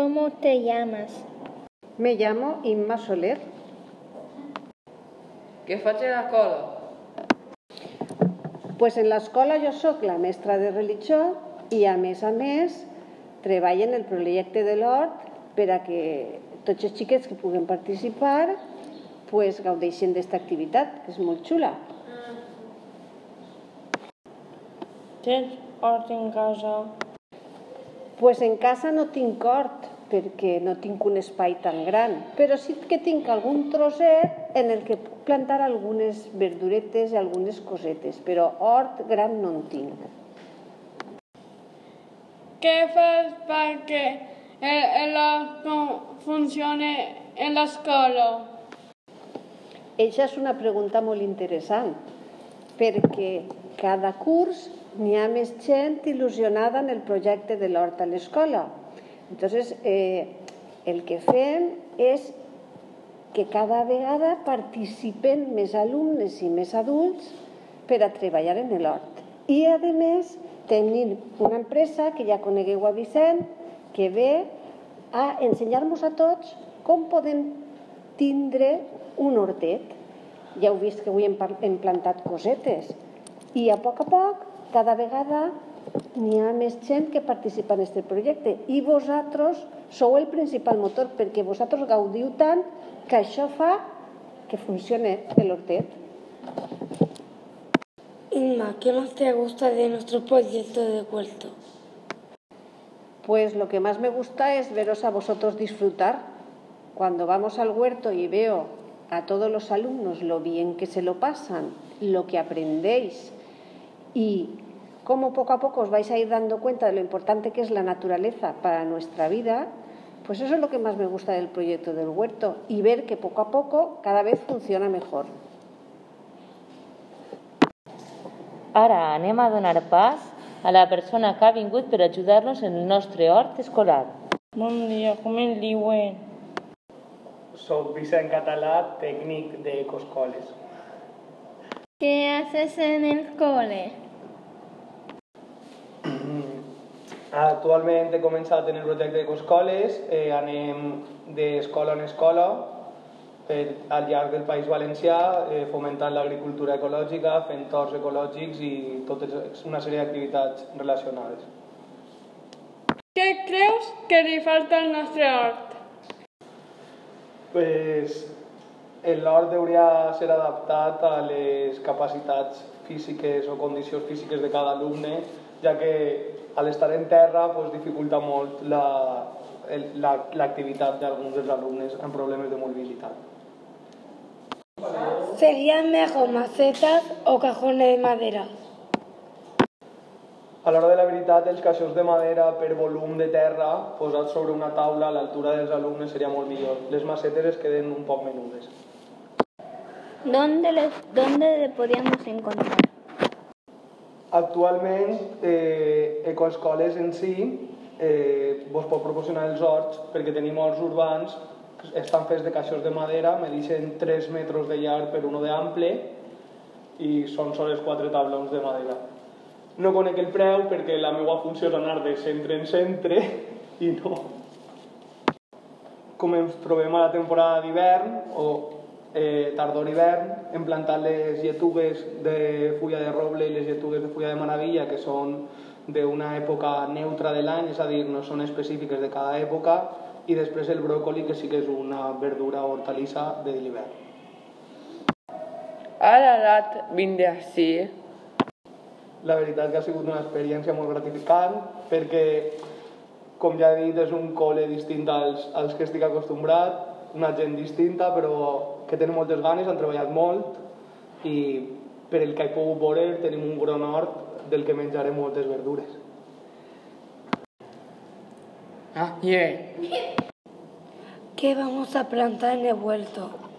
¿Cómo te llamas? Me llamo Imma Soler. Què faig a l'escola? Pues en l'escola jo sóc la mestra de religió i a més a més treballo en el projecte de l'hort per a que tots els xiquets que puguen participar pues, gaudeixin d'esta activitat, que és molt xula. Tens hort en casa? Pues en casa no tinc hort, perquè no tinc un espai tan gran, però sí que tinc algun trosset en el que puc plantar algunes verduretes i algunes cosetes, però hort gran no en tinc. Què fas perquè el, el hort funcione en l'escola? Eixa és una pregunta molt interessant, perquè cada curs n'hi ha més gent il·lusionada en el projecte de l'hort a l'escola. Entonces, eh, el que fem és que cada vegada participen més alumnes i més adults per a treballar en l'hort. I, a més, tenim una empresa que ja conegueu a Vicent, que ve a ensenyar-nos a tots com podem tindre un hortet. Ja heu vist que avui hem, hem plantat cosetes. I a poc a poc, cada vegada n'hi ha més gent que participa en aquest projecte i vosaltres sou el principal motor perquè vosaltres gaudiu tant que això fa que funcione el hortet. Inma, ¿qué más te gusta de nuestro proyecto de huerto? Pues lo que más me gusta es veros a vosotros disfrutar. Cuando vamos al huerto y veo a todos los alumnos lo bien que se lo pasan, lo que aprendéis y cómo poco a poco os vais a ir dando cuenta de lo importante que es la naturaleza para nuestra vida, pues eso es lo que más me gusta del proyecto del huerto y ver que poco a poco cada vez funciona mejor. Ara anem a donar pas a la persona que ha vingut per ajudar-nos en el nostre hort escolar. Bon dia, com el diuen? Soc Vicent Català, tècnic d'Ecoscoles. ¿Qué haces en el cole? Actualment he començat en el projecte d'Ecoscoles, eh, anem d'escola en escola per, al llarg del País Valencià, eh, fomentant l'agricultura ecològica, fent torts ecològics i totes una sèrie d'activitats relacionades. Què creus que li falta al nostre hort? Pues, l'hort hauria ser adaptat a les capacitats físiques o condicions físiques de cada alumne, ja que a l'estar en terra pues, dificulta molt l'activitat la, d'alguns dels alumnes amb problemes de mobilitat. ¿Serían mejor macetas o cajones de madera? A l'hora de la veritat, els caixons de madera per volum de terra posats sobre una taula a l'altura dels alumnes seria molt millor. Les macetes es queden un poc menudes. ¿Dónde, les, ¿Dónde le podríamos encontrar? Actualment, eh, Ecoescoles en si eh, vos pot proporcionar els horts perquè tenim horts urbans estan fets de caixons de madera, medixen 3 metres de llarg per 1 d'ample i són sols 4 tablons de madera. No conec el preu perquè la meva funció és anar de centre en centre i no. Com ens trobem a la temporada d'hivern o eh, tardor-hivern, hem plantat les lletugues de fulla de roble i les lletugues de fulla de maravilla, que són d'una època neutra de l'any, és a dir, no són específiques de cada època, i després el bròcoli, que sí que és una verdura o hortalissa de l'hivern. Ara l'at vindre així. La veritat que ha sigut una experiència molt gratificant, perquè, com ja he dit, és un col·le distint als, als que estic acostumbrat, una gent distinta, però que tenen moltes ganes, han treballat molt i per el que he pogut veure tenim un gran hort del que menjaré moltes verdures. Ah, yeah. ¿Qué vamos a plantar en el huerto?